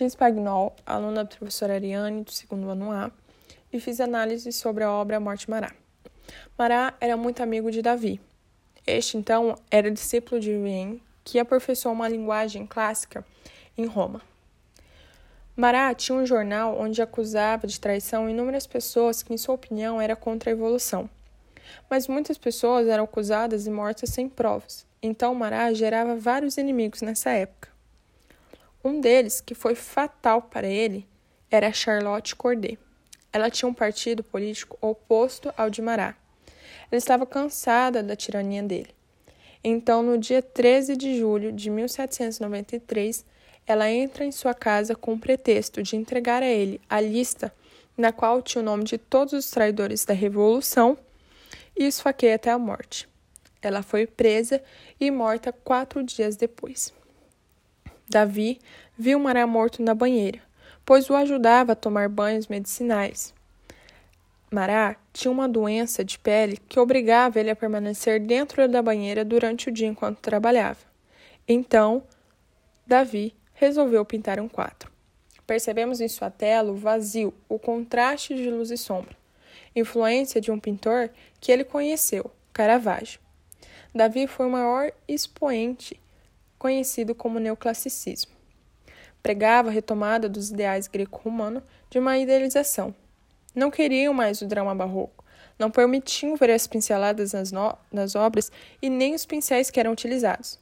Jean Spagnol, aluna da professora Ariane, do segundo ano A, e fiz análise sobre a obra Morte Mará. Mará era muito amigo de Davi. Este, então, era discípulo de Vien, que aperfeiçoou uma linguagem clássica em Roma. Mará tinha um jornal onde acusava de traição inúmeras pessoas que, em sua opinião, era contra a evolução. Mas muitas pessoas eram acusadas e mortas sem provas. Então Mará gerava vários inimigos nessa época. Um deles, que foi fatal para ele, era Charlotte Corday. Ela tinha um partido político oposto ao de Marat. Ela estava cansada da tirania dele. Então, no dia 13 de julho de 1793, ela entra em sua casa com o pretexto de entregar a ele a lista na qual tinha o nome de todos os traidores da Revolução e esfaqueia até a morte. Ela foi presa e morta quatro dias depois. Davi viu Mará morto na banheira, pois o ajudava a tomar banhos medicinais. Mará tinha uma doença de pele que obrigava ele a permanecer dentro da banheira durante o dia enquanto trabalhava. Então, Davi resolveu pintar um quadro. Percebemos em sua tela o vazio, o contraste de luz e sombra, influência de um pintor que ele conheceu, Caravaggio. Davi foi o maior expoente conhecido como neoclassicismo. Pregava a retomada dos ideais greco-romano de uma idealização. Não queriam mais o drama barroco, não permitiam ver as pinceladas nas, nas obras e nem os pincéis que eram utilizados.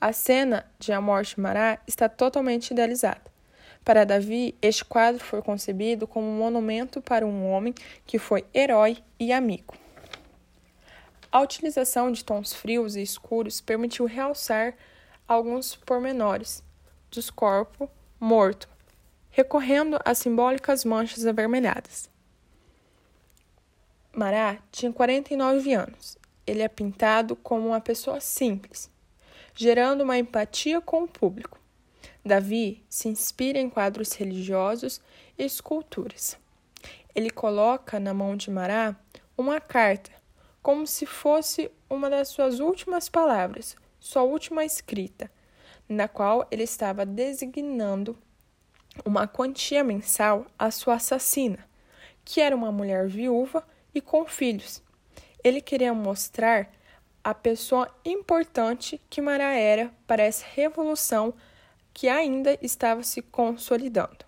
A cena de A Morte Mará está totalmente idealizada. Para Davi, este quadro foi concebido como um monumento para um homem que foi herói e amigo. A utilização de tons frios e escuros permitiu realçar alguns pormenores dos corpos morto, recorrendo a simbólicas manchas avermelhadas. Mará tinha 49 anos. Ele é pintado como uma pessoa simples, gerando uma empatia com o público. Davi se inspira em quadros religiosos e esculturas. Ele coloca na mão de Mará uma carta, como se fosse uma das suas últimas palavras, sua última escrita, na qual ele estava designando uma quantia mensal à sua assassina, que era uma mulher viúva e com filhos. Ele queria mostrar a pessoa importante que Mará era para essa revolução que ainda estava se consolidando.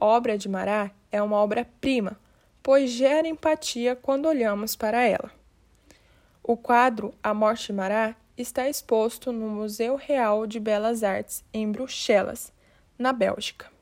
A obra de Mará é uma obra-prima, pois gera empatia quando olhamos para ela. O quadro A Morte de Mará está exposto no Museu Real de Belas Artes, em Bruxelas, na Bélgica.